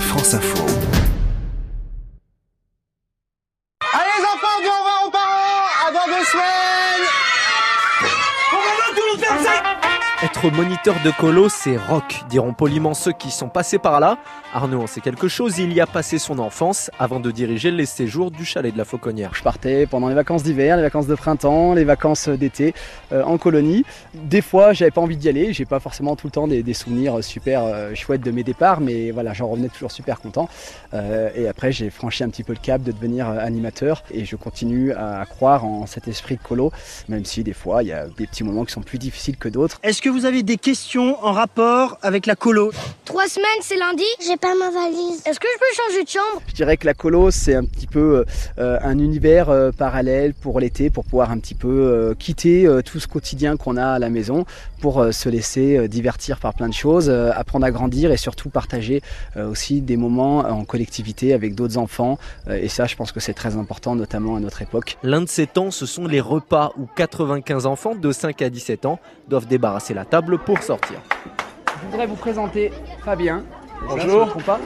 France Info. Allez les enfants, dis au revoir aux parents À dans deux semaines Être moniteur de colo, c'est rock, diront poliment ceux qui sont passés par là. Arnaud en sait quelque chose, il y a passé son enfance avant de diriger les séjours du chalet de la Fauconnière. Je partais pendant les vacances d'hiver, les vacances de printemps, les vacances d'été euh, en colonie. Des fois, j'avais pas envie d'y aller. J'ai pas forcément tout le temps des, des souvenirs super euh, chouettes de mes départs, mais voilà, j'en revenais toujours super content. Euh, et après, j'ai franchi un petit peu le cap de devenir euh, animateur et je continue à, à croire en cet esprit de colo, même si des fois, il y a des petits moments qui sont plus difficiles que d'autres. Est-ce que vous avez des questions en rapport avec la colo Trois semaines, c'est lundi J'ai pas ma valise. Est-ce que je peux changer de chambre? Je dirais que la colo, c'est un petit peu euh, un univers euh, parallèle pour l'été, pour pouvoir un petit peu euh, quitter euh, tout ce quotidien qu'on a à la maison, pour euh, se laisser euh, divertir par plein de choses, euh, apprendre à grandir et surtout partager euh, aussi des moments en collectivité avec d'autres enfants. Euh, et ça, je pense que c'est très important, notamment à notre époque. L'un de ces temps, ce sont les repas où 95 enfants de 5 à 17 ans doivent débarrasser la table pour sortir. Je voudrais vous présenter Fabien. Bonjour. pas.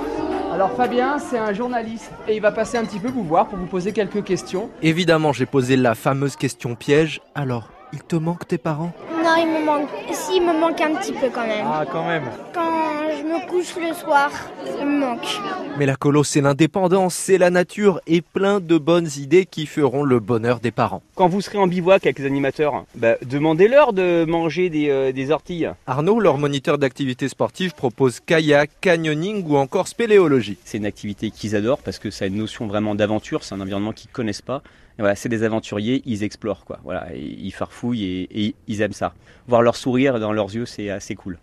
Alors Fabien, c'est un journaliste et il va passer un petit peu vous voir pour vous poser quelques questions. Évidemment, j'ai posé la fameuse question piège. Alors, il te manque tes parents? Non, il me manque. Si, il me manque un petit peu quand même. Ah, quand même. Quand je me couche le soir, il me manque. Mais la colo, c'est l'indépendance, c'est la nature et plein de bonnes idées qui feront le bonheur des parents. Quand vous serez en bivouac avec les animateurs, bah, demandez-leur de manger des, euh, des orties. Arnaud, leur moniteur d'activité sportive, propose kayak, canyoning ou encore spéléologie. C'est une activité qu'ils adorent parce que ça a une notion vraiment d'aventure, c'est un environnement qu'ils connaissent pas. Et voilà, c'est des aventuriers, ils explorent quoi. Voilà, et ils farfouillent et, et ils aiment ça. Voir leur sourire dans leurs yeux, c'est assez cool.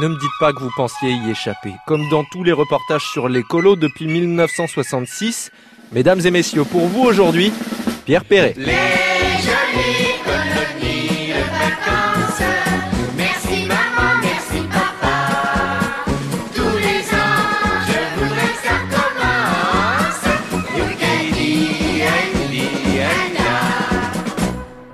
Ne me dites pas que vous pensiez y échapper. Comme dans tous les reportages sur les colos depuis 1966, mesdames et messieurs, pour vous aujourd'hui, Pierre Perret.